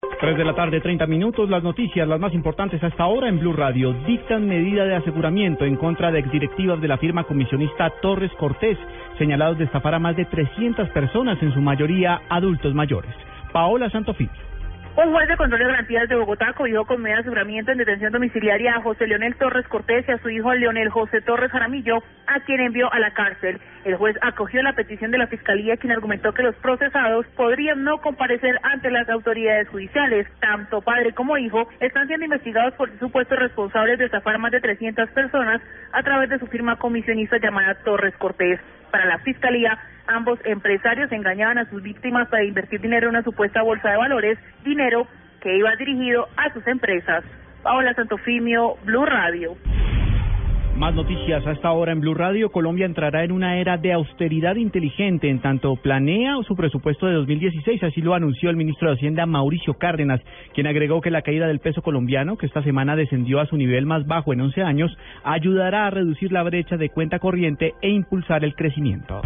3 de la tarde, 30 minutos. Las noticias, las más importantes hasta ahora en Blue Radio, dictan medida de aseguramiento en contra de exdirectivas de la firma comisionista Torres Cortés, señalados de estafar a más de 300 personas, en su mayoría adultos mayores. Paola Santofimio. Un juez de control de garantías de Bogotá cogió con medio aseguramiento en detención domiciliaria a José Leonel Torres Cortés y a su hijo Leonel José Torres Jaramillo, a quien envió a la cárcel. El juez acogió la petición de la Fiscalía, quien argumentó que los procesados podrían no comparecer ante las autoridades judiciales. Tanto padre como hijo están siendo investigados por supuestos responsables de estafar más de 300 personas a través de su firma comisionista llamada Torres Cortés. Para la Fiscalía, ambos empresarios engañaban a sus víctimas para invertir dinero en una supuesta bolsa de valores, dinero que iba dirigido a sus empresas. Paola Santofimio, Blue Radio. Más noticias hasta ahora en Blue Radio. Colombia entrará en una era de austeridad inteligente en tanto planea su presupuesto de 2016. Así lo anunció el ministro de Hacienda Mauricio Cárdenas, quien agregó que la caída del peso colombiano, que esta semana descendió a su nivel más bajo en 11 años, ayudará a reducir la brecha de cuenta corriente e impulsar el crecimiento.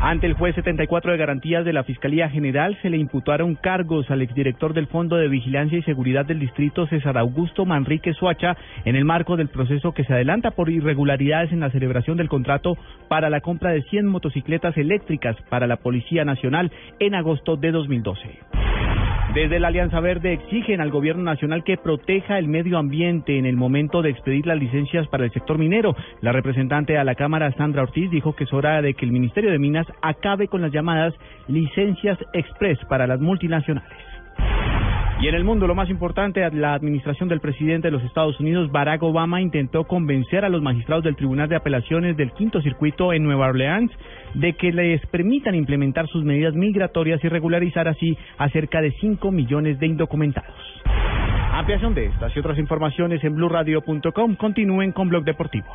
Ante el juez 74 de garantías de la Fiscalía General se le imputaron cargos al exdirector del Fondo de Vigilancia y Seguridad del Distrito César Augusto Manrique Suacha en el marco del proceso que se adelanta por irregularidades en la celebración del contrato para la compra de 100 motocicletas eléctricas para la Policía Nacional en agosto de 2012. Desde la Alianza Verde exigen al gobierno nacional que proteja el medio ambiente en el momento de expedir las licencias para el sector minero. La representante a la Cámara, Sandra Ortiz, dijo que es hora de que el Ministerio de Minas acabe con las llamadas licencias express para las multinacionales. Y en el mundo, lo más importante, la administración del presidente de los Estados Unidos, Barack Obama, intentó convencer a los magistrados del Tribunal de Apelaciones del Quinto Circuito en Nueva Orleans de que les permitan implementar sus medidas migratorias y regularizar así a cerca de 5 millones de indocumentados. Ampliación de estas y otras informaciones en blurradio.com. Continúen con Blog Deportivo.